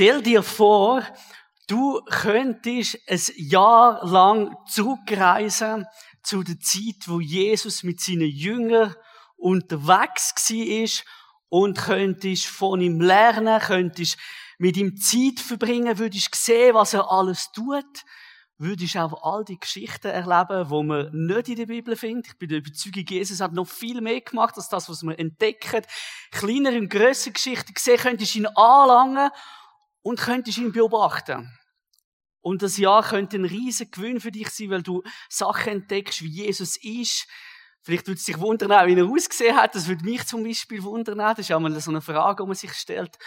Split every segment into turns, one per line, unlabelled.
Stell dir vor, du könntest ein Jahr lang zurückreisen zu der Zeit, wo Jesus mit seinen Jüngern unterwegs war und könntest von ihm lernen, könntest mit ihm Zeit verbringen, würdest sehen, was er alles tut, würdest auch all die Geschichten erleben, wo man nicht in der Bibel findet. Ich bin der Überzeugung, Jesus hat noch viel mehr gemacht als das, was wir entdecken. Kleinere und grössere Geschichten gesehen, könntest ihn anlangen und könntest ihn beobachten. Und das Jahr könnte ein riesen Gewinn für dich sein, weil du Sachen entdeckst, wie Jesus ist. Vielleicht würde es sich wundern, wie er ausgesehen hat. Das würde mich zum Beispiel wundern. Das ist ja mal so eine Frage, die man sich stellt.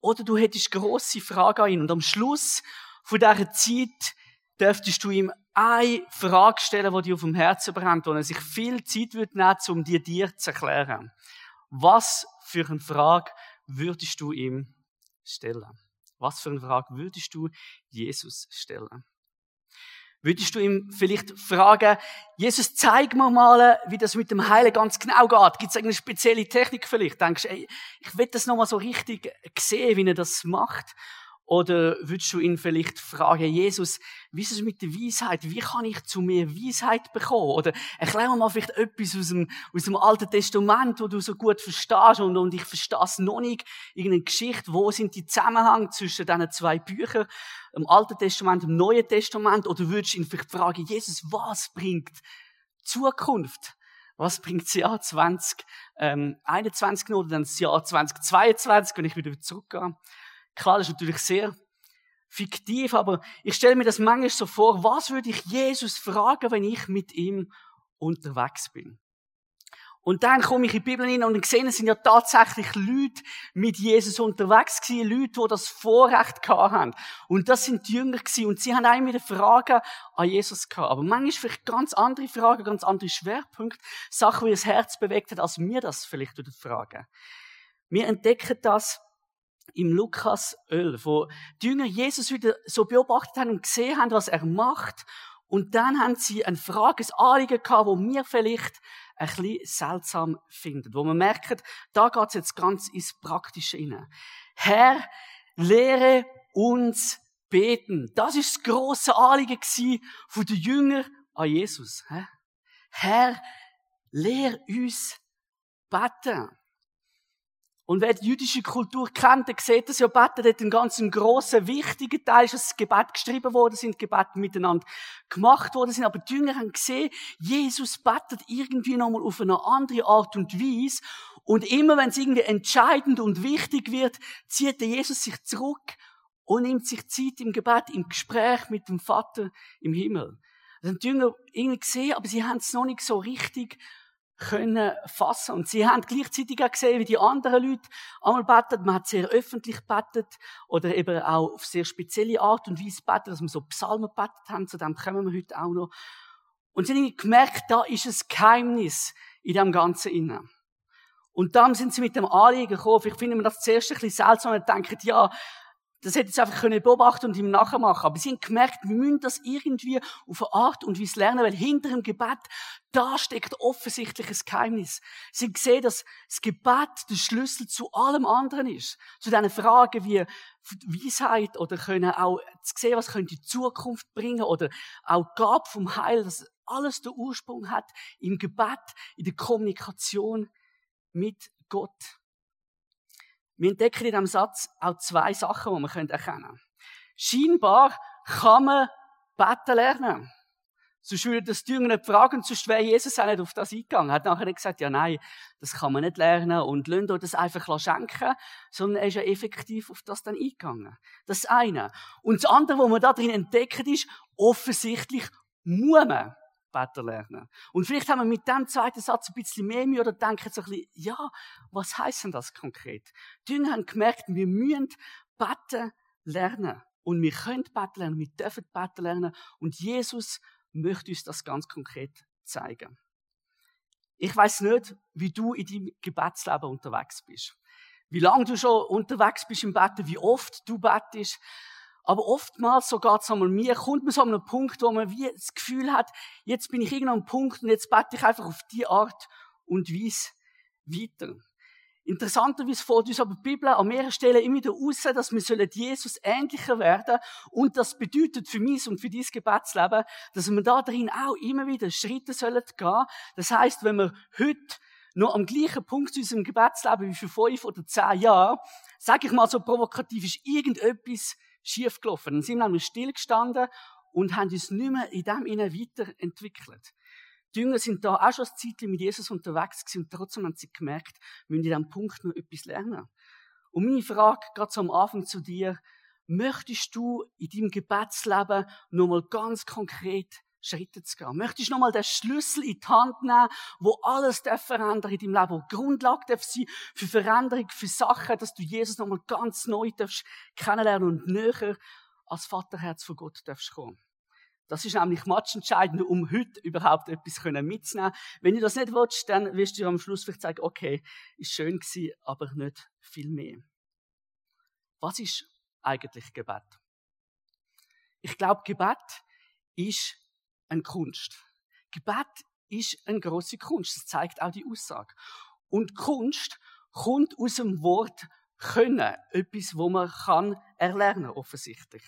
Oder du hättest grosse Fragen an ihn. Und am Schluss von dieser Zeit dürftest du ihm eine Frage stellen, die dir auf dem Herzen brennt, wo er sich viel Zeit wird nehmen, um dir dir zu erklären. Was für eine Frage würdest du ihm stellen? Was für eine Frage würdest du Jesus stellen? Würdest du ihm vielleicht fragen, Jesus, zeig mir mal, wie das mit dem Heilen ganz genau geht. Gibt es eine spezielle Technik vielleicht? Denkst du, ey, ich will das nochmal so richtig sehen, wie er das macht? Oder würdest du ihn vielleicht fragen, Jesus, wie ist es mit der Weisheit? Wie kann ich zu mir Weisheit bekommen? Oder erklär mir mal vielleicht etwas aus dem, aus dem Alten Testament, wo du so gut verstehst und, und ich verstehe es noch nicht. Irgendeine Geschichte. Wo sind die Zusammenhänge zwischen diesen zwei Büchern? Im Alten Testament, im Neuen Testament? Oder würdest du ihn vielleicht fragen, Jesus, was bringt Zukunft? Was bringt das Jahr 2021 ähm, oder dann das Jahr 2022, wenn ich wieder zurückgehe? Klar, das ist natürlich sehr fiktiv, aber ich stelle mir das manchmal so vor, was würde ich Jesus fragen, wenn ich mit ihm unterwegs bin? Und dann komme ich in die Bibel hin und sehe, es sind ja tatsächlich Leute mit Jesus unterwegs gewesen, Leute, die das Vorrecht haben. Und das sind die Jünger gewesen und sie haben auch wieder Fragen an Jesus gehabt. Aber manchmal vielleicht ganz andere Fragen, ganz andere Schwerpunkte, Sachen, die das Herz bewegt hat, als wir das vielleicht fragen. Wir entdecken das im Lukas 11, wo die Jünger Jesus wieder so beobachtet haben und gesehen haben, was er macht. Und dann haben sie ein Frage, ein Anliegen gehabt, wo wir vielleicht ein bisschen seltsam finden. Wo man merkt, da geht es jetzt ganz ins Praktische hinein. Herr, lehre uns beten. Das ist das grosse Anliegen von den Jüngern an Jesus. Herr, lehre uns beten. Und wer die jüdische Kultur kennt, der sieht, dass ja Beten dort ein ganz grossen, wichtiger Teil ist, das Gebet geschrieben worden sind, Gebete miteinander gemacht worden sind. Aber die Jünger haben gesehen, Jesus betet irgendwie nochmal auf eine andere Art und Weise. Und immer wenn es irgendwie entscheidend und wichtig wird, zieht der Jesus sich zurück und nimmt sich Zeit im Gebet, im Gespräch mit dem Vater im Himmel. Das haben die Jünger irgendwie gesehen, aber sie haben es noch nicht so richtig können fassen. Und sie haben gleichzeitig auch gesehen, wie die anderen Leute einmal beten. Man hat sehr öffentlich betet oder eben auch auf sehr spezielle Art und Weise betet, dass wir so Psalmen betet haben. Zu dem kommen wir heute auch noch. Und sie haben gemerkt, da ist ein Geheimnis in dem Ganzen innen. Und dann sind sie mit dem Anliegen gekommen. Ich finde mir das zuerst ein bisschen seltsam und denken, ja, das hätte sie einfach können beobachten und ihm nachmachen. Aber sie haben gemerkt, wir müssen das irgendwie auf eine Art und Weise lernen, weil hinter dem Gebet, da steckt offensichtlich ein Geheimnis. Sie haben gesehen, dass das Gebet der Schlüssel zu allem anderen ist. Zu diesen Fragen wie Weisheit oder können auch sehen, was könnte die Zukunft bringen oder auch Gab vom Heil, dass alles der Ursprung hat im Gebet, in der Kommunikation mit Gott. Wir entdecken in diesem Satz auch zwei Sachen, die man erkennen können. Scheinbar kann man beten lernen. Sonst würde das die Jünger nicht fragen, sonst wäre Jesus auch nicht auf das eingegangen. Er hat nachher nicht gesagt, ja nein, das kann man nicht lernen und lasst euch das einfach schenken, sondern er ist ja effektiv auf das dann eingegangen. Das eine. Und das andere, was man da drin entdeckt, ist, offensichtlich muss man beten lernen. Und vielleicht haben wir mit dem zweiten Satz ein bisschen mehr Mühe oder denken so ein bisschen, ja, was heißt denn das konkret? Die Jünger haben gemerkt, wir müssen beten lernen. Und wir können beten lernen, wir dürfen beten lernen. Und Jesus möchte uns das ganz konkret zeigen. Ich weiß nicht, wie du in deinem Gebetsleben unterwegs bist. Wie lange du schon unterwegs bist im Betten, wie oft du bettest. Aber oftmals, so geht's einmal mir, kommt man so an einen Punkt, wo man wie das Gefühl hat, jetzt bin ich irgendwo am Punkt und jetzt bete ich einfach auf die Art und Weise weiter. Interessanterweise fordert uns aber die Bibel an mehreren Stellen immer wieder raus, dass wir Jesus ähnlicher werden Und das bedeutet für mich und für dieses Gebetsleben, dass wir da drin auch immer wieder Schritte sollen gehen. Das heißt, wenn wir heute noch am gleichen Punkt in unserem Gebetsleben wie für fünf oder zehn Jahre, sage ich mal so provokativ, ist irgendetwas schiefgelaufen. Dann sind wir stillgestanden und haben uns nicht mehr in dem innen weiterentwickelt. Die Jünger sind da auch schon ein Zeitchen mit Jesus unterwegs gewesen und trotzdem haben sie gemerkt, wir müssen in diesem Punkt noch etwas lernen. Und meine Frage, gerade so am Anfang zu dir, möchtest du in deinem Gebetsleben nochmal ganz konkret Schritte zu gehen? Möchtest du nochmal den Schlüssel in die Hand nehmen, wo alles verändern in deinem Leben, wo Grundlage darf sein für Veränderung, für Sachen, dass du Jesus nochmal ganz neu darfst kennenlernen und näher als Vaterherz von Gott darfst kommen? Das ist nämlich matchentscheidend, um heute überhaupt etwas mitzunehmen. Wenn du das nicht willst, dann wirst du am Schluss vielleicht sagen, okay, ist schön gewesen, aber nicht viel mehr. Was ist eigentlich Gebet? Ich glaube, Gebet ist eine Kunst. Gebet ist eine große Kunst. Das zeigt auch die Aussage. Und Kunst kommt aus dem Wort können. Etwas, wo man kann erlernen, offensichtlich.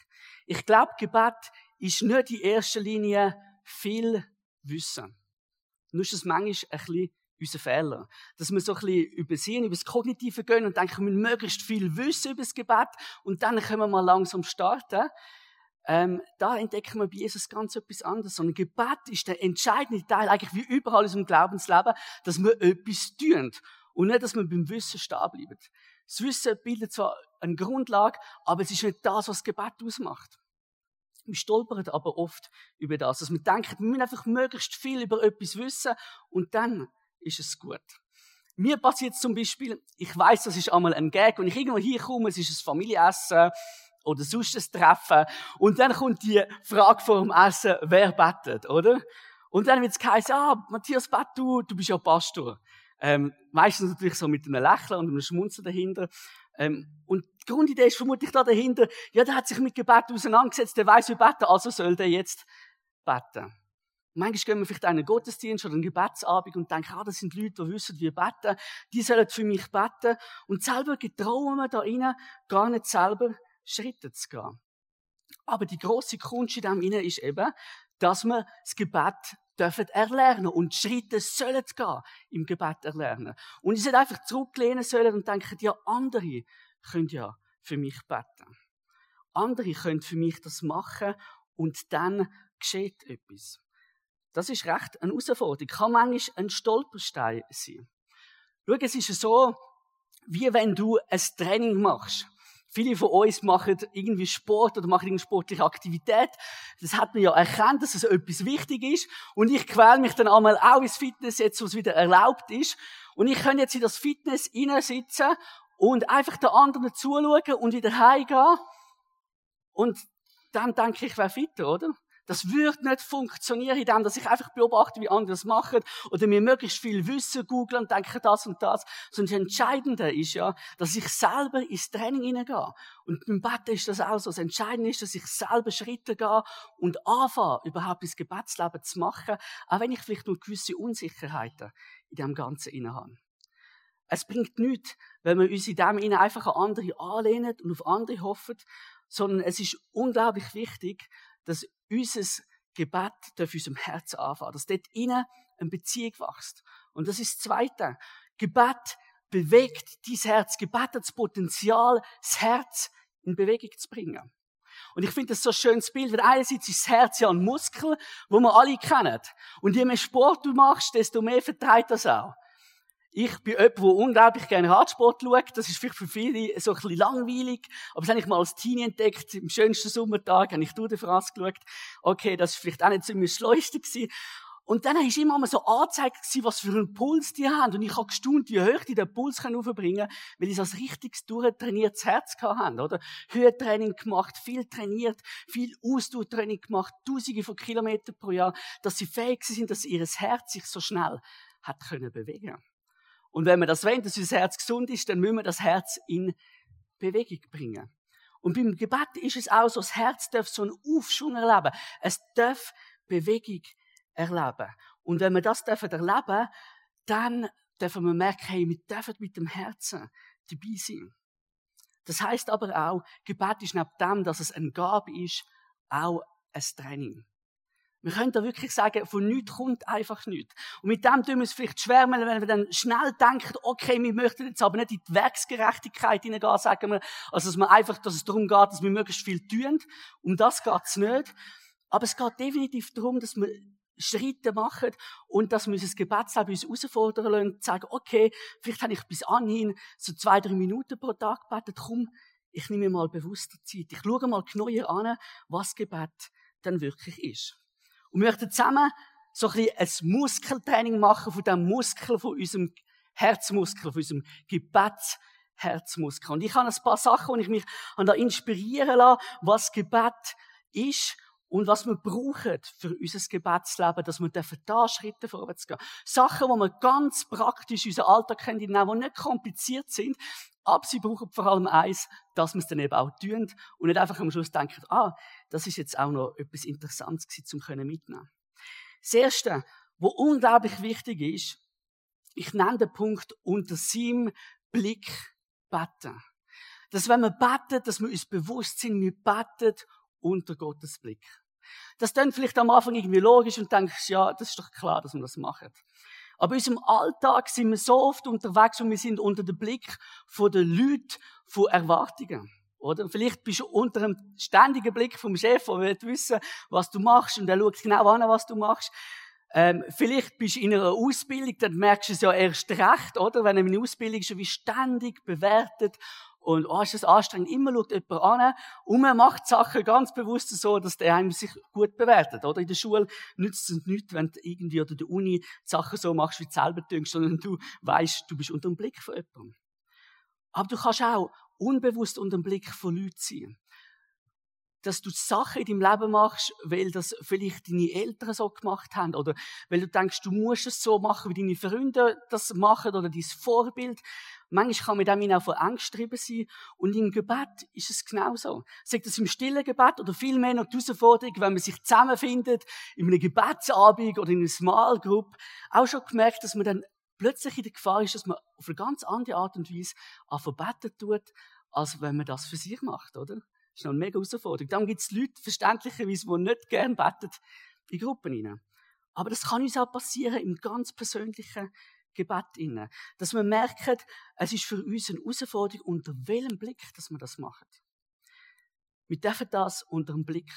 Ich glaube, Gebet ist nicht in erster Linie viel Wissen. Nur ist es manchmal ein bisschen unser Fehler. Dass wir so ein bisschen übersehen, über das Kognitive gehen und denken, wir müssen möglichst viel wissen über das Gebet und dann können wir mal langsam starten. Ähm, da entdecken wir bei Jesus ganz etwas anderes. Und Gebet ist der entscheidende Teil, eigentlich wie überall in unserem Glaubensleben, dass wir etwas tun. Und nicht, dass wir beim Wissen stehen bleiben. Das Wissen bildet zwar eine Grundlage, aber es ist nicht das, was Gebet ausmacht. Wir stolpern aber oft über das, dass wir denken, wir müssen einfach möglichst viel über etwas wissen und dann ist es gut. Mir passiert zum Beispiel, ich weiß, das ist einmal ein Gag und ich irgendwo hier komme, es ist ein Familienessen oder sonst ein Treffen und dann kommt die Frage vor dem Essen, wer bettet, oder? Und dann wird es ah, Matthias Bett, du, du bist ja Pastor. Ähm, meistens natürlich so mit einem Lächeln und einem Schmunzeln dahinter. Ähm, und die Grundidee ist vermutlich da dahinter, ja, der hat sich mit Gebet auseinandergesetzt, der weiß, wie beten, also soll der jetzt beten. Manchmal gehen wir vielleicht in einen Gottesdienst oder einen Gebetsabend und denken, ah, das sind Leute, die wissen, wie beten, die sollen für mich beten. Und selber getrauen wir da rein, gar nicht selber Schritte zu gehen. Aber die große Kunst in dem innen ist eben, dass wir das Gebet dürfen erlernen und Schritte sollen gehen im Gebet erlernen. Und ich sollte einfach zurücklehnen sollen und denken, ja, andere können ja für mich beten. Andere können für mich das machen und dann geschieht etwas. Das ist recht eine Herausforderung. Kann manchmal ein Stolperstein sein. Schau, es ist so, wie wenn du ein Training machst. Viele von uns machen irgendwie Sport oder machen irgendeine sportliche Aktivität. Das hat man ja erkannt, dass es etwas wichtig ist. Und ich quäle mich dann einmal auch ins Fitness, jetzt, wo es wieder erlaubt ist. Und ich kann jetzt in das Fitness sitzen und einfach den anderen zuschauen und wieder heimgehen. Und dann denke ich, ich wäre fitter, oder? Das wird nicht funktionieren, indem dass ich einfach beobachte, wie andere es machen oder mir möglichst viel Wissen googeln und denke das und das. Sondern das Entscheidende ist ja, dass ich selber ins Training hineingehe. Und beim Betten ist das auch so. Das Entscheidende ist, dass ich selber Schritte gehe und anfange, überhaupt das Gebetsleben zu machen, auch wenn ich vielleicht nur gewisse Unsicherheiten in dem Ganzen inne habe. Es bringt nichts, wenn wir uns in dem Innen einfach an andere anlehnen und auf andere hoffen, sondern es ist unglaublich wichtig, dass unser Gebet auf unserem Herz anfangen, dass dort innen eine Beziehung wächst. Und das ist das Zweite. Gebet bewegt dein Herz. Gebet hat das Potenzial, das Herz in Bewegung zu bringen. Und ich finde das so ein schönes Bild, weil einerseits ist das Herz ja ein Muskel, wo wir alle kennen. Und je mehr Sport du machst, desto mehr vertreibt das auch. Ich bin jemand, der unglaublich gerne Radsport schaut. Das ist vielleicht für viele so ein bisschen langweilig. Aber das habe ich mal als Teenie entdeckt. Im schönsten Sommertag habe ich durch den Fraß geschaut. Okay, das ist vielleicht auch nicht so das Schleuste gewesen. Und dann ist immer mal so angezeigt was für einen Puls die haben. Und ich habe gestaunt, wie hoch die den Puls aufbringen können, weil die so ein richtiges durchtrainiertes Herz haben, oder? Höhentraining gemacht, viel trainiert, viel Ausdauertraining gemacht, tausende von Kilometern pro Jahr, dass sie fähig sind, dass ihr Herz sich so schnell hat können. Und wenn wir das wollen, dass unser Herz gesund ist, dann müssen wir das Herz in Bewegung bringen. Und beim Gebet ist es auch so, das Herz darf so einen Aufschwung erleben. Es darf Bewegung erleben. Und wenn wir das dürfen erleben, dann dürfen wir merken, hey, wir dürfen mit dem Herzen dabei sein. Das heißt aber auch, Gebet ist neben dem, dass es eine Gabe ist, auch ein Training. Wir können da wirklich sagen, von nichts kommt einfach nichts. Und mit dem tun wir es vielleicht schwer, wenn wir dann schnell denken, okay, wir möchten jetzt aber nicht in die Werksgerechtigkeit hineingehen, sagen wir. Also, dass man einfach, dass es darum geht, dass wir möglichst viel tun. Um das geht's nicht. Aber es geht definitiv darum, dass wir Schritte machen und dass wir unser Gebetsleben uns herausfordern lassen sagen, okay, vielleicht habe ich bis anhin so zwei, drei Minuten pro Tag gebetet, komm, ich nehme mir mal bewusster Zeit. Ich schaue mal genauer an, was Gebet dann wirklich ist. Und wir möchten zusammen so ein bisschen ein Muskeltraining machen von dem Muskel, von unserem Herzmuskel, von unserem Gebetsherzmuskel. Und ich habe ein paar Sachen, wo ich mich an da inspirieren lasse, was Gebet ist und was wir brauchen für unser Gebetsleben, dass wir da Schritte vorwärts gehen. Sachen, die wir ganz praktisch in unseren Alltag können, die nicht kompliziert sind, aber sie brauchen vor allem eins, dass wir es dann eben auch tun und nicht einfach am Schluss denken, ah, das ist jetzt auch noch etwas Interessantes gewesen, zum können mitnehmen. Das Erste, was unglaublich wichtig ist, ich nenne den Punkt unter seinem Blick beten. Dass wenn wir beten, dass wir uns bewusst sind, wir beten unter Gottes Blick. Das dann vielleicht am Anfang irgendwie logisch und denkst, ja, das ist doch klar, dass wir das machen. Aber in unserem Alltag sind wir so oft unterwegs und wir sind unter dem Blick von den Leuten, von Erwartungen. Oder? Vielleicht bist du unter einem ständigen Blick vom Chef, der will wissen, was du machst und er schaut genau an, was du machst. Ähm, vielleicht bist du in einer Ausbildung, dann merkst du es ja erst recht, oder? Wenn eine Ausbildung schon wie ständig bewertet und, oh, ist das anstrengend. Immer schaut jemand an und man macht Sachen ganz bewusst so, dass der einem sich gut bewertet. Oder in der Schule nützt es nichts, wenn du irgendwie oder der Uni Sachen so machst, wie du selber denkst, sondern du weißt, du bist unter dem Blick von jemandem. Aber du kannst auch unbewusst unter dem Blick von Leuten sein. Dass du Sachen in deinem Leben machst, weil das vielleicht deine Eltern so gemacht haben oder weil du denkst, du musst es so machen, wie deine Freunde das machen oder dein Vorbild. Manchmal kann mit dem auch von Angst getrieben sein. Und im Gebet ist es genauso. Sagt das im stillen Gebet oder vielmehr noch die Herausforderung, wenn man sich zusammenfindet, in einem Gebetsabend oder in einer Small Group, auch schon gemerkt, dass man dann plötzlich in der Gefahr ist, dass man auf eine ganz andere Art und Weise beten tut, als wenn man das für sich macht, oder? Das ist eine mega Herausforderung. Dann gibt es Leute, verständlicherweise, die nicht gern beten, in Gruppen hinein. Aber das kann uns auch passieren im ganz persönlichen Gebet inne. Dass wir merken, es ist für uns eine Herausforderung, unter welchem Blick, dass wir das machen. Wir dürfen das unter dem Blick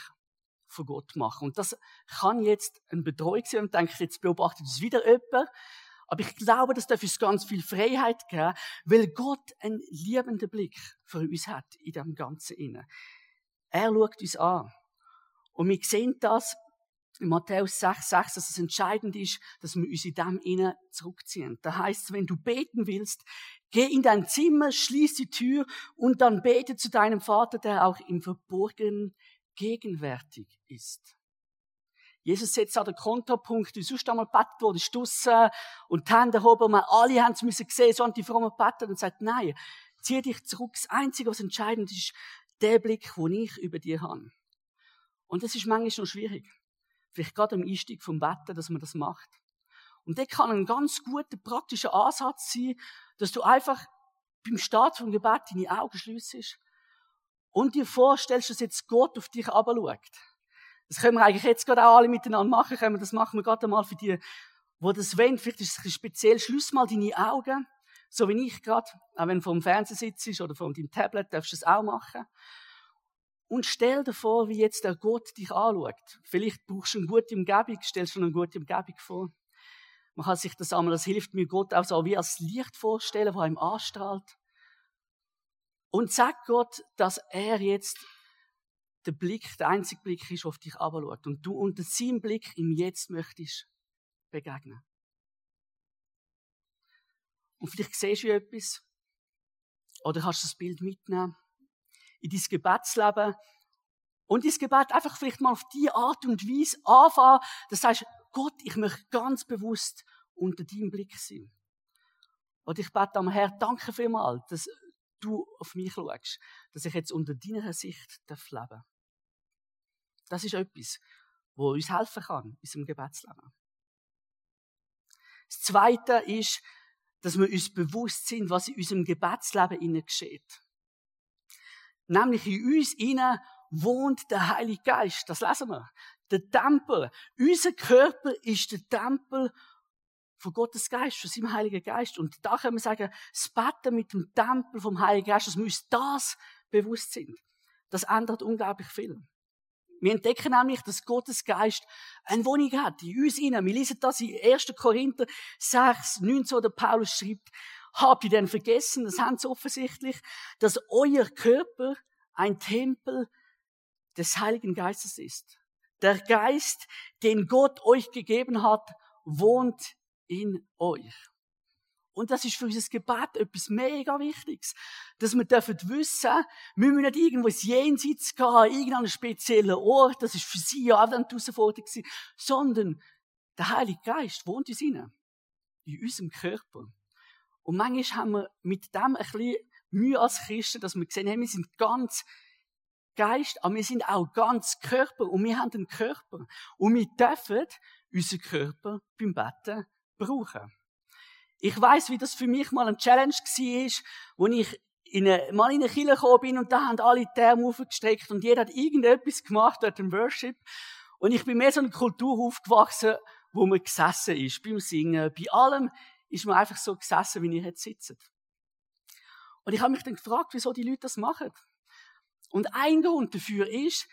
von Gott machen. Und das kann jetzt ein Betreuung sein und denke, jetzt beobachtet es wieder jemand. Aber ich glaube, das darf uns ganz viel Freiheit geben, weil Gott einen liebenden Blick für uns hat in dem Ganzen inne. Er schaut uns an. Und wir sehen das in Matthäus 6, 6, dass es entscheidend ist, dass wir uns in dem innen zurückziehen. Da heißt wenn du beten willst, geh in dein Zimmer, schließ die Tür und dann bete zu deinem Vater, der auch im Verborgenen gegenwärtig ist. Jesus setzt an den Kontrapunkt, wie sonst einmal betet wurde, draussen und die Hände hoben, wir alle haben es müssen sehen, so haben die frommen Betten und sagt, nein, zieh dich zurück. Das Einzige, was entscheidend ist, der Blick, den ich über dir habe. Und das ist manchmal noch schwierig. Vielleicht gerade am Einstieg vom Betten, dass man das macht. Und das kann ein ganz guter, praktischer Ansatz sein, dass du einfach beim Start vom Gebet deine Augen schließt und dir vorstellst, dass jetzt Gott auf dich schaut. Das können wir eigentlich jetzt gerade auch alle miteinander machen. Können wir das machen wir gerade einmal für die, wo das wollen. Vielleicht ist es speziell. Schluss mal deine Augen. So wie ich gerade. Auch wenn du vor dem Fernseher sitzt oder vor deinem Tablet, darfst du das auch machen. Und stell dir vor, wie jetzt der Gott dich anschaut. Vielleicht brauchst du eine gute Umgebung, stellst du eine gute Umgebung vor. Man kann sich das einmal, das hilft mir Gott auch so wie als Licht vorstellen, das ihm anstrahlt. Und sag Gott, dass er jetzt der Blick, der einzige Blick ist, auf dich anschaut. Und du unter seinem Blick im Jetzt möchtest begegnen. Und vielleicht siehst du etwas. Oder kannst du das Bild mitnehmen in dein Gebetsleben und dein Gebet einfach vielleicht mal auf die Art und Weise anfangen, dass du sagst, Gott, ich möchte ganz bewusst unter deinem Blick sein. Und ich bete am Herr, danke vielmals, dass du auf mich schaust, dass ich jetzt unter deiner Sicht darf leben Das ist etwas, wo uns helfen kann in unserem Gebetsleben. Das Zweite ist, dass wir uns bewusst sind, was in unserem Gebetsleben innen geschieht. Nämlich in uns innen wohnt der Heilige Geist. Das lesen wir. Der Tempel. Unser Körper ist der Tempel von Gottes Geist, von seinem Heiligen Geist. Und da können wir sagen, das Betten mit dem Tempel vom Heiligen Geist, dass wir das bewusst sind. Das ändert unglaublich viel. Wir entdecken nämlich, dass Gottes Geist eine Wohnung hat, in uns innen. Wir lesen das in 1. Korinther 6, 19, wo der Paulus schreibt, habt ihr denn vergessen, das haben sie offensichtlich, dass euer Körper ein Tempel des Heiligen Geistes ist. Der Geist, den Gott euch gegeben hat, wohnt in euch. Und das ist für unser Gebet etwas mega Wichtiges. Dass wir dürfen wissen, wir müssen nicht irgendwo ins Jenseits gehen, irgendeinen speziellen Ort, das ist für sie ja auch die Herausforderung gewesen, sondern der Heilige Geist wohnt in uns in unserem Körper. Und manchmal haben wir mit dem ein bisschen Mühe als Christen, dass wir sehen, hey, wir sind ganz Geist, aber wir sind auch ganz Körper und wir haben einen Körper. Und wir dürfen unseren Körper beim Betten brauchen. Ich weiß, wie das für mich mal ein Challenge war, wo ich in eine, mal in eine Kirche gekommen bin und da haben alle die Arme aufgestreckt und jeder hat irgendetwas gemacht dort im Worship. Und ich bin mehr so eine Kultur aufgewachsen, wo man gesessen ist, beim Singen. Bei allem ist man einfach so gesessen, wie ihr jetzt sitzt. Und ich habe mich dann gefragt, wieso die Leute das machen. Und ein Grund dafür ist,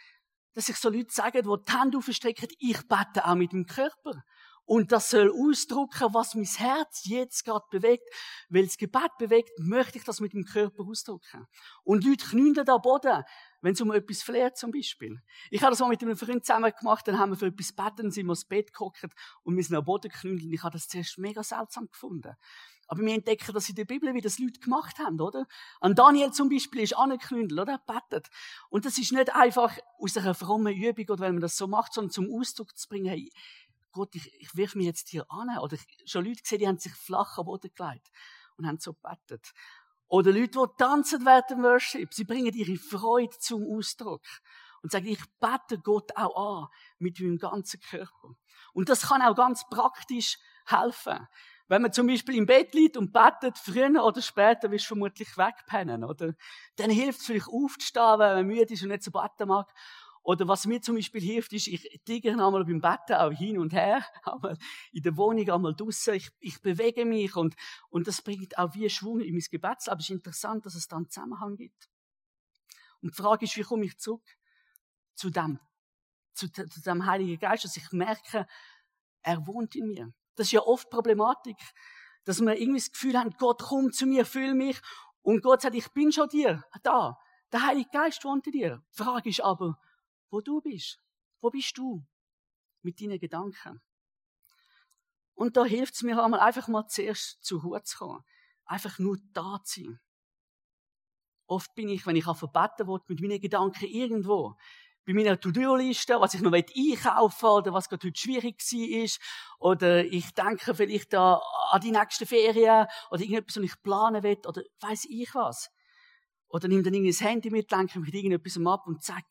dass sich so Leute sagen, die die Hände aufstrecken, ich bete auch mit dem Körper. Und das soll ausdrücken, was mein Herz jetzt gerade bewegt. Weil das Gebet bewegt, möchte ich das mit dem Körper ausdrücken. Und Leute knündeln da Boden, wenn es um etwas flärt zum Beispiel. Ich habe das mal mit einem Freund zusammen gemacht, dann haben wir für etwas beten, sind wir ins Bett geguckt und wir sind am Boden knündeln. Ich habe das zuerst mega seltsam gefunden. Aber wir entdecken das in der Bibel, wie das Leute gemacht haben, oder? An Daniel zum Beispiel ist angeknündelt, oder? Er betet. Und das ist nicht einfach aus einer frommen Übung oder weil man das so macht, sondern zum Ausdruck zu bringen, hey, Gott, ich, ich wirf mich jetzt hier an. Oder ich, schon Leute gesehen, die haben sich flach am Boden gelegt und haben so betet. Oder Leute, die tanzen während dem Worship. Sie bringen ihre Freude zum Ausdruck. Und sagen, ich bete Gott auch an mit meinem ganzen Körper. Und das kann auch ganz praktisch helfen. Wenn man zum Beispiel im Bett liegt und betet, früher oder später wirst du vermutlich wegpennen, oder? Dann hilft es vielleicht aufzustehen, wenn man müde ist und nicht so beten mag. Oder was mir zum Beispiel hilft, ist, ich tigere einmal beim Betten auch hin und her, einmal in der Wohnung, einmal draussen. Ich, ich bewege mich und, und das bringt auch wie Schwung in mein Gebetsleben. Es ist interessant, dass es da einen Zusammenhang gibt. Und die Frage ist, wie komme ich zurück zu dem, zu, zu dem Heiligen Geist, dass ich merke, er wohnt in mir. Das ist ja oft Problematik, dass wir irgendwie das Gefühl haben, Gott kommt zu mir, fühl mich. Und Gott sagt, ich bin schon dir, da. Der Heilige Geist wohnt in dir. Die Frage ist aber, wo du bist. Wo bist du? Mit deinen Gedanken. Und da hilft es mir einmal einfach mal zuerst zu Hut zu kommen. Einfach nur da zu sein. Oft bin ich, wenn ich verbeten will, mit meinen Gedanken irgendwo bei meiner To-Do-Liste, was ich noch einkaufen will, oder was gerade heute schwierig ist, oder ich denke vielleicht an die nächsten Ferien, oder irgendetwas, was ich planen will, oder weiß ich was. Oder nimm dann irgendwie das Handy mit, denke mit irgendetwas ab und zack,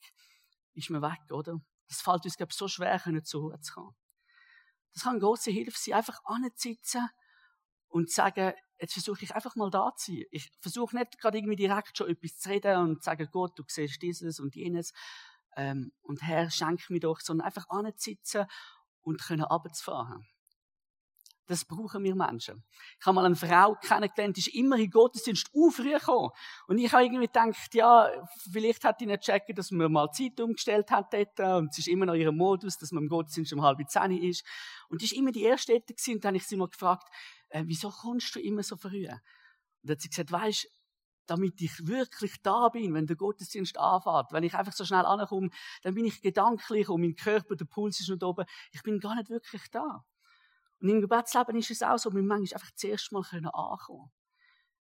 ist mir weg, oder? Das fällt uns, glaube ich, so schwer, zur Ruhe zu kommen. Das kann eine grosse Hilfe sein, einfach anzusitzen und zu sagen, jetzt versuche ich einfach mal da zu sein. Ich versuche nicht gerade irgendwie direkt schon etwas zu reden und zu sagen, Gott, du siehst dieses und jenes, ähm, und Herr, schenk mir doch, sondern einfach anzusitzen und können runterzufahren. Das brauchen wir Menschen. Ich habe mal eine Frau kennengelernt, die ist immer in Gottesdienst aufgekommen. Und ich habe irgendwie gedacht, ja, vielleicht hat die nicht checken, dass man mal Zeit umgestellt hat dort. Und es ist immer noch ihr Modus, dass man im Gottesdienst um halb zehn ist. Und die ist immer die erste dort gewesen. Und dann habe ich sie mal gefragt, äh, wieso kommst du immer so früh? Und dann hat sie gesagt, weisst, damit ich wirklich da bin, wenn der Gottesdienst anfängt. Wenn ich einfach so schnell ankomme, dann bin ich gedanklich und mein Körper, der Puls ist noch oben. Ich bin gar nicht wirklich da. Und im Gebetsleben ist es auch so, wir manchmal einfach zuerst mal ankommen können.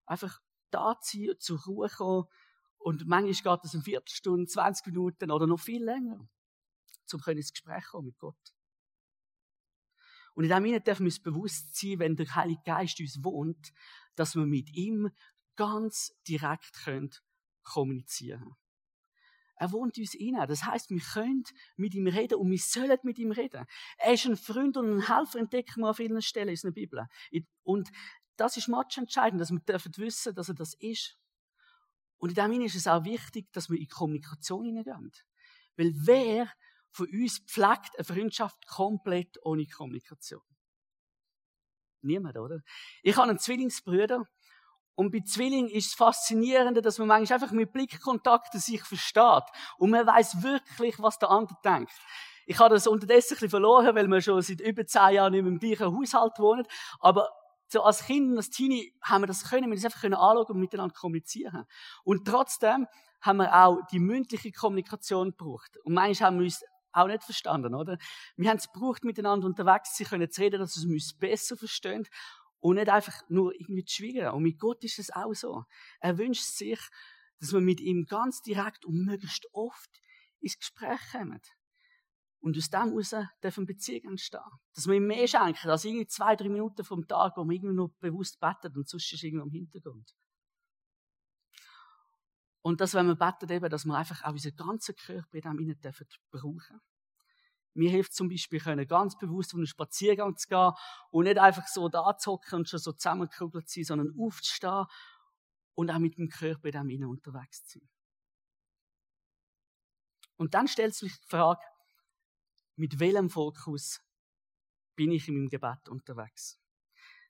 Einfach da sein, zur Ruhe kommen. Und manchmal geht es eine Viertelstunde, 20 Minuten oder noch viel länger, um ins Gespräch kommen mit Gott. Und in dem Sinne dürfen wir uns bewusst sein, wenn der Heilige Geist uns wohnt, dass wir mit ihm ganz direkt können kommunizieren Er wohnt uns inne. Das heißt, wir können mit ihm reden und wir sollen mit ihm reden. Er ist ein Freund und ein Helfer, entdecken wir an vielen Stellen in der Bibel. Und das ist match entscheidend, dass wir dürfen wissen, dass er das ist. Und in dem Sinne ist es auch wichtig, dass wir in Kommunikation hineingehen. Weil wer von uns pflegt eine Freundschaft komplett ohne Kommunikation? Niemand, oder? Ich habe einen Zwillingsbrüder. Und bei Zwillingen ist es faszinierend, dass man manchmal einfach mit Blickkontakten sich versteht. Und man weiß wirklich, was der andere denkt. Ich habe das unterdessen ein bisschen verloren, weil wir schon seit über zehn Jahren nicht mehr im gleichen Haushalt wohnen. Aber so als Kind und als Teenie haben wir das können, wir das einfach können anschauen und miteinander kommunizieren. Und trotzdem haben wir auch die mündliche Kommunikation gebraucht. Und manchmal haben wir uns auch nicht verstanden, oder? Wir haben es gebraucht, miteinander unterwegs zu reden, dass wir uns besser verstehen und nicht einfach nur irgendwie zu schweigen. Und mit Gott ist es auch so. Er wünscht sich, dass wir mit ihm ganz direkt und möglichst oft ins Gespräch kommen. Und aus dem heraus dürfen Beziehungen entstehen. Dass wir ihm mehr schenken als irgendwie zwei, drei Minuten vom Tag, wo man irgendwie nur bewusst betet und sonst ist irgendwie am Hintergrund. Und das, wenn wir beten, eben, dass wir einfach auch unseren ganzen Körper in dem innen dürfen brauchen. Mir hilft zum Beispiel, können ganz bewusst auf einen Spaziergang zu gehen und nicht einfach so da zu hocken und schon so zusammengekugelt zu sein, sondern aufzustehen und auch mit dem Körper in dem innen unterwegs zu sein. Und dann stellt sich die Frage, mit welchem Fokus bin ich in meinem Gebet unterwegs?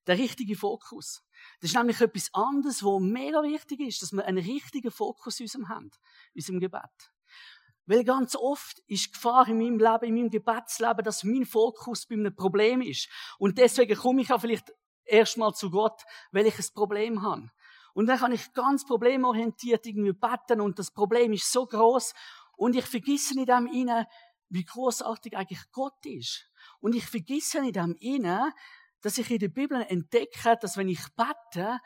Der richtige Fokus. Das ist nämlich etwas anderes, wo mega wichtig ist, dass wir einen richtigen Fokus in unserem haben, in unserem Gebet. Weil ganz oft ist die Gefahr in meinem Leben, in meinem Gebetsleben, dass mein Fokus bei einem Problem ist. Und deswegen komme ich auch vielleicht erstmal zu Gott, weil ich ein Problem habe. Und dann kann ich ganz problemorientiert irgendwie beten und das Problem ist so groß und ich vergesse in dem inne, wie großartig eigentlich Gott ist. Und ich vergesse in dem inne, dass ich in der Bibel entdecke, dass wenn ich bete,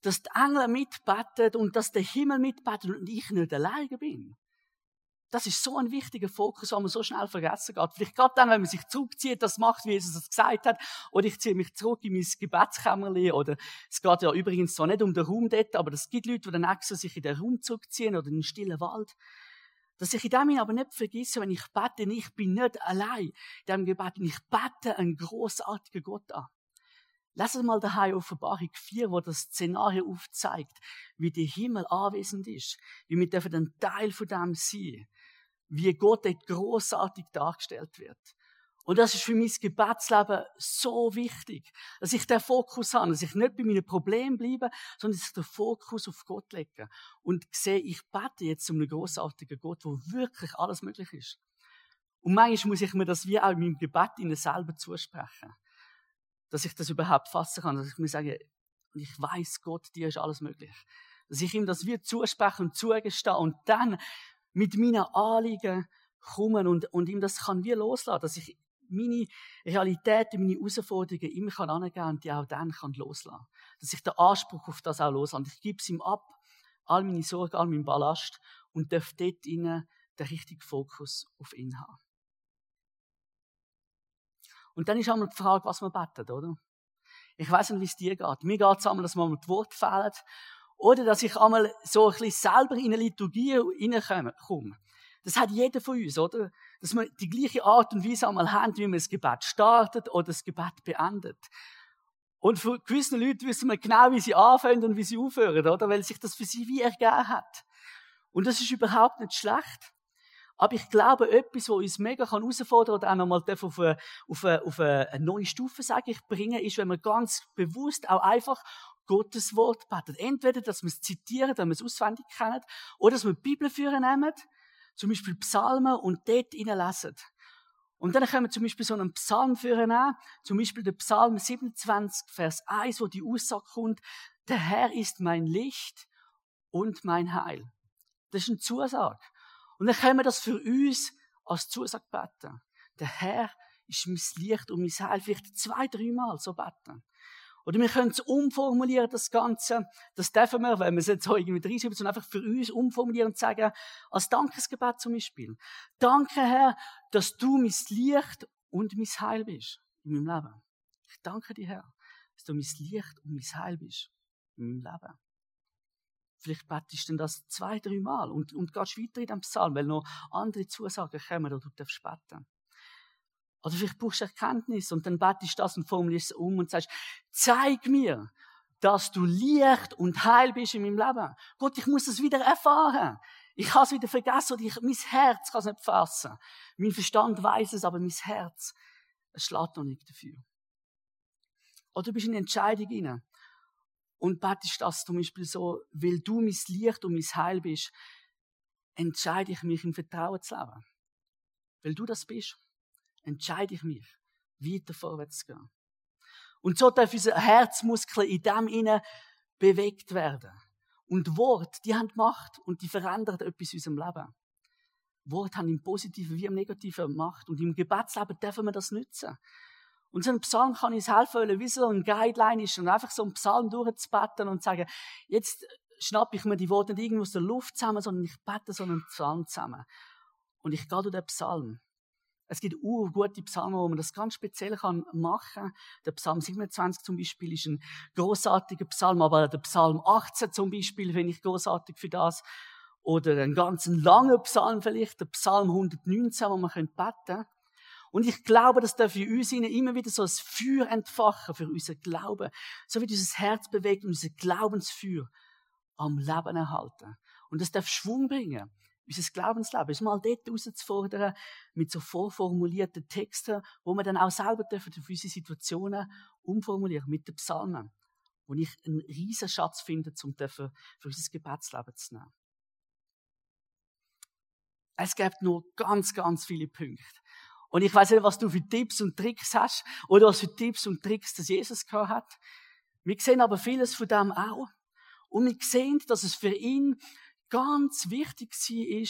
dass die Engel mitbeten und dass der Himmel mitbetet und ich nicht alleine bin. Das ist so ein wichtiger Fokus, den man so schnell vergessen geht. Vielleicht gerade dann, wenn man sich zurückzieht, das macht, wie Jesus es gesagt hat, oder ich ziehe mich zurück in mein Gebetskämmerli, oder es geht ja übrigens zwar nicht um den Raum dort, aber es gibt Leute, die dann extra sich in den Raum zurückziehen oder in den stillen Wald. Dass ich in dem aber nicht vergesse, wenn ich bete, ich bin nicht allein in diesem Gebet, ich bete einen großartigen Gott an. Uns mal daheim Offenbarung 4, wo das Szenario aufzeigt, wie der Himmel anwesend ist, wie wir dürfen ein Teil von dem sein, wie Gott dort großartig dargestellt wird. Und das ist für mein Gebetsleben so wichtig, dass ich den Fokus habe, dass ich nicht bei meinen Problemen bleibe, sondern dass ich den Fokus auf Gott lege und sehe, ich bete jetzt zu einem großartigen Gott, wo wirklich alles möglich ist. Und manchmal muss ich mir das wie auch in meinem Gebet ihnen selber zusprechen, dass ich das überhaupt fassen kann, dass ich mir sage, ich weiß Gott, dir ist alles möglich. Dass ich ihm das wie zuspreche und zugestehe und dann mit meinen Anliegen kommen und, und ihm das kann wie loslassen, dass ich meine Realitäten, meine Herausforderungen ihm kann angeben und die auch dann kann loslassen. Dass ich den Anspruch auf das auch loslasse. Ich gebe es ihm ab, all meine Sorgen, all meinen Ballast und darf dort innen den richtigen Fokus auf ihn haben. Und dann ist einmal die Frage, was man betet, oder? Ich weiß nicht, wie es dir geht. Mir geht es einmal, dass man mit Wort fehlt. Oder dass ich einmal so ein bisschen selber in eine Liturgie hineinkomme. Das hat jeder von uns, oder? Dass wir die gleiche Art und Weise einmal haben, wie man das Gebet startet oder das Gebet beendet. Und für gewisse Leute wissen wir genau, wie sie anfangen und wie sie aufhören, oder? Weil sich das für sie wie ergeben hat. Und das ist überhaupt nicht schlecht. Aber ich glaube, etwas, was uns mega herausfordern kann oder auch nochmal auf eine, auf, eine, auf eine neue Stufe, sage ich, bringen, ist, wenn wir ganz bewusst auch einfach Gottes Wort beten. Entweder, dass wir es zitieren, dass wir es auswendig kennen, oder dass wir die Bibel führen nehmen zum Beispiel Psalmen und dort lesen. Und dann können wir zum Beispiel so einen Psalm führen an, zum Beispiel der Psalm 27, Vers 1, wo die Aussage kommt, der Herr ist mein Licht und mein Heil. Das ist eine Zusage. Und dann können wir das für uns als Zusage beten. Der Herr ist mein Licht und mein Heil. Vielleicht zwei, dreimal so beten. Oder wir können es umformulieren, das Ganze. Das dürfen wir, wenn wir es jetzt so irgendwie reinschreiben, sondern einfach für uns umformulieren und sagen, als Dankesgebet zum Beispiel. Danke, Herr, dass du mein Licht und mein Heil bist in meinem Leben. Ich danke dir, Herr, dass du mein Licht und mein Heil bist in meinem Leben. Vielleicht betest du das zwei, drei Mal und, und gehst weiter in dem Psalm, weil noch andere Zusagen kommen, oder du darfst beten. Oder vielleicht brauchst du Erkenntnis und dann betest das und formulierst es um und sagst, zeig mir, dass du Licht und Heil bist in meinem Leben. Gott, ich muss das wieder erfahren. Ich kann es wieder vergessen oder ich, mein Herz kann es nicht fassen. Mein Verstand weiß es, aber mein Herz, es schlägt noch nicht dafür. Oder du bist in eine Entscheidung hinein und betest das zum Beispiel so, weil du mein Licht und mein Heil bist, entscheide ich mich im Vertrauen zu leben. Weil du das bist, entscheide ich mich, weiter vorwärts zu gehen. Und so darf unser Herzmuskel in dem inne bewegt werden. Und Wort, die haben Macht und die verändern etwas in unserem Leben. Wort haben im Positiven wie im Negativen Macht. Und im Gebetsleben dürfen wir das nutzen. Und so ein Psalm kann uns helfen, wie so ein Guideline ist, und einfach so einen Psalm durchzubeten und sagen, jetzt schnappe ich mir die Worte nicht irgendwo aus der Luft zusammen, sondern ich bete so einen Psalm zusammen. Und ich gehe durch den Psalm. Es gibt gute Psalmen, wo man das ganz speziell kann machen kann. Der Psalm 27 zum Beispiel ist ein großartiger Psalm, aber der Psalm 18 zum Beispiel finde ich großartig für das. Oder ein ganz langer Psalm vielleicht, der Psalm 119, wo man beten könnte. Und ich glaube, das darf für uns immer wieder so ein Feuer entfachen für unser Glauben. So wie unser Herz bewegt und unser Glaubensfeuer am Leben erhalten. Und das darf Schwung bringen. Unser Glaubensleben ist mal dort herauszufordern, mit so vorformulierten Texten, wo wir dann auch selber dürfen für unsere Situationen umformulieren, mit den Psalmen. Wo ich einen riesen Schatz finde, um für unser Gebetsleben zu nehmen. Es gibt noch ganz, ganz viele Punkte. Und ich weiß nicht, was du für Tipps und Tricks hast oder was für Tipps und Tricks das Jesus gehabt hat. Wir sehen aber vieles von dem auch. Und wir sehen, dass es für ihn ganz wichtig war,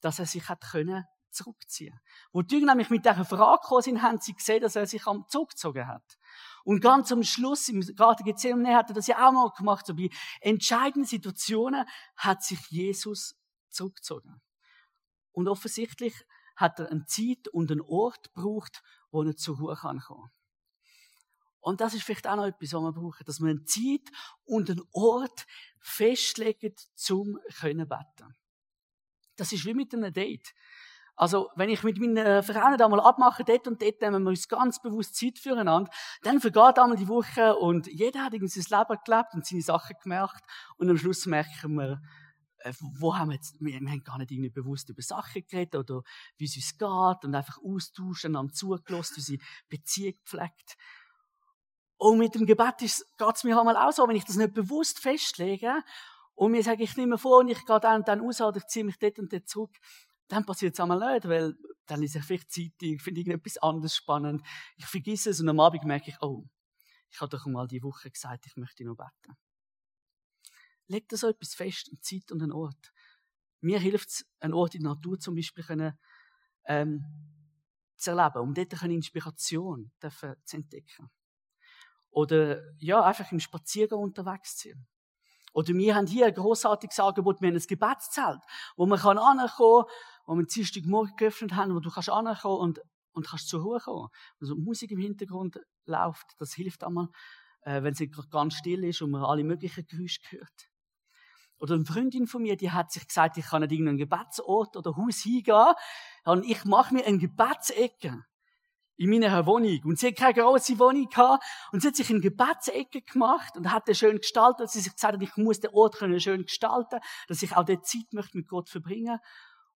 dass er sich hat können zurückziehen. Wo die Jünger nämlich mit dieser Frage gekommen sind, haben sie gesehen, dass er sich am zurückgezogen hat. Und ganz am Schluss, im Garten Gethsemane, hat er das ja auch mal gemacht. So bei entscheidenden Situationen hat sich Jesus zurückgezogen. Und offensichtlich hat er eine Zeit und einen Ort gebraucht, wo er zur Ruhe kommen kann. Und das ist vielleicht auch noch etwas, was wir brauchen, dass wir eine Zeit und einen Ort festlegen, zum können beten. Das ist wie mit einem Date. Also, wenn ich mit meinen Frauen einmal abmache, dort und dort nehmen wir uns ganz bewusst Zeit füreinander, dann vergeht einmal die Woche und jeder hat irgendwie sein Leben gelebt und seine Sachen gemacht und am Schluss merken wir, äh, wo haben wir jetzt, wir, haben gar nicht irgendwie bewusst über Sachen geredet oder wie es uns geht und einfach austauschen, am zugelassen, unsere Beziehung gepflegt. Und mit dem Gebet geht es mir einmal auch so, wenn ich das nicht bewusst festlege und mir sage, ich nehme vor und ich gehe dann dann raus oder ich ziehe mich dort und dort zurück, dann passiert es einmal nicht, weil dann ist ich vielleicht Zeitung, finde irgendetwas anderes spannend. Ich vergesse es und am Abend merke ich, oh, ich habe doch mal die Woche gesagt, ich möchte noch beten. Leg da so etwas fest, eine Zeit und einen Ort. Mir hilft es, einen Ort in der Natur zum Beispiel können, ähm, zu erleben, um dort eine Inspiration zu entdecken. Oder ja, einfach im Spaziergang unterwegs zu. Oder wir haben hier ein grossartiges Angebot, wir haben ein Gebetszelt, wo man kann ankommen, wo wir Dienstag morgen geöffnet haben, wo du kannst ankommen und, und kannst zur Ruhe kommen. Also Musik im Hintergrund läuft, das hilft einmal, äh, wenn es ganz still ist und man alle möglichen Geräusche hört. Oder eine Freundin von mir, die hat sich gesagt, ich kann nicht irgendeinen Gebetsort oder Haus hingehen. Und ich mache mir eine Gebetsecke in meiner Wohnung. Und sie hat keine grosse Wohnung gehabt. Und sie hat sich eine Gebetsecke gemacht und hat den schön gestaltet. Sie hat sich gesagt, ich muss den Ort schön gestalten, dass ich auch die Zeit möchte mit Gott verbringen.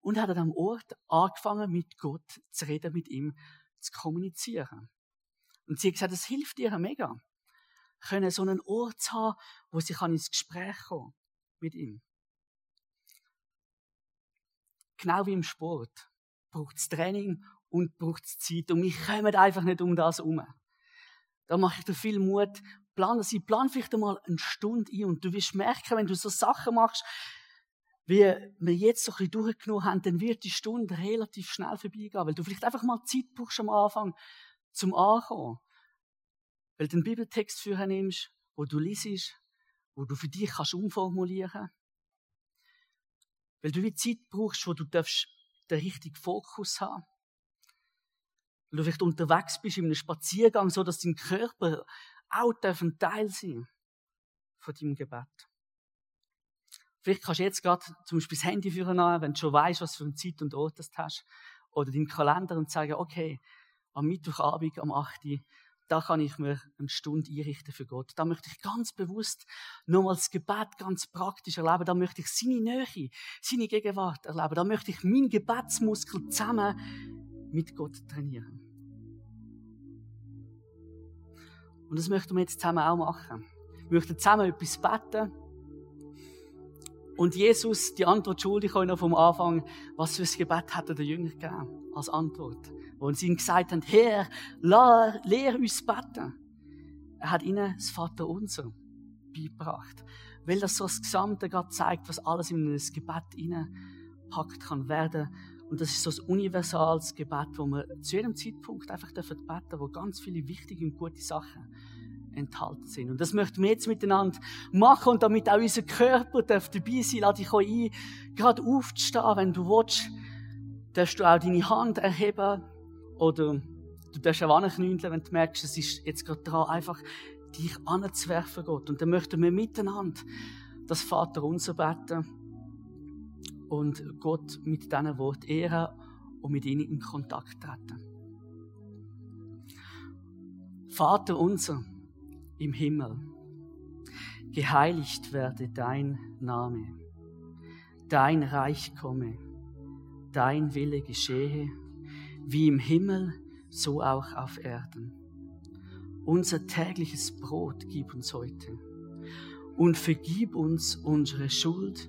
Und hat an diesem Ort angefangen, mit Gott zu reden, mit ihm zu kommunizieren. Und sie hat gesagt, das hilft ihr mega. Können so einen Ort zu haben, wo sie ins Gespräch kommen kann mit ihm. Genau wie im Sport braucht es Training und braucht es Zeit. Und wir kommen einfach nicht um das herum. Da mache ich dir viel Mut. Plan sie, plan vielleicht einmal eine Stunde ein und du wirst merken, wenn du so Sachen machst, wie wir jetzt so ein bisschen durchgenommen haben, dann wird die Stunde relativ schnell vorbeigehen, weil du vielleicht einfach mal Zeit brauchst am Anfang zum Ankommen. Weil du den Bibeltext für nimmst, wo du liest, wo du für dich kannst umformulieren Weil du wie Zeit brauchst, wo du darfst den richtigen Fokus haben. Weil du vielleicht unterwegs bist in einem Spaziergang, so dass dein Körper auch ein Teil sein von deinem Gebet. Vielleicht kannst du jetzt gerade zum Beispiel das Handy führen, wenn du schon weißt, was für eine Zeit und Ort das hast. Oder deinen Kalender und sagen, okay, am Mittwochabend, am 8. da kann ich mir eine Stunde einrichten für Gott. Da möchte ich ganz bewusst nochmal das Gebet ganz praktisch erleben. Da möchte ich seine Nähe, seine Gegenwart erleben. Da möchte ich meinen Gebetsmuskel zusammen mit Gott trainieren. Und das möchten wir jetzt zusammen auch machen. Wir möchten zusammen etwas beten. Und Jesus, die Antwort schuldig euch noch vom Anfang, was für ein Gebet hat er den Jüngern gegeben als Antwort? Wo sie ihm gesagt haben, Herr, lehr uns beten. Er hat ihnen das Vater unser beigebracht. Weil das so das Gesamte gerade zeigt, was alles in ein Gebet hineinpackt kann werden. Und das ist so ein universales Gebet, wo wir zu jedem Zeitpunkt einfach beten dürfen, wo ganz viele wichtige und gute Sachen enthalten sind. Und das möchten wir jetzt miteinander machen und damit auch unser Körper darf dabei sein. Lade dich ein, gerade aufzustehen, wenn du willst. Darfst du auch deine Hand erheben oder du darfst auch anknündeln, wenn du merkst, es ist jetzt gerade dran, einfach dich anzuwerfen, Gott. Und dann möchten wir miteinander das Vater unser beten und Gott mit diesen Wort ehren und mit ihnen in Kontakt treten. Vater unser, im Himmel. Geheiligt werde dein Name, dein Reich komme, dein Wille geschehe, wie im Himmel, so auch auf Erden. Unser tägliches Brot gib uns heute und vergib uns unsere Schuld,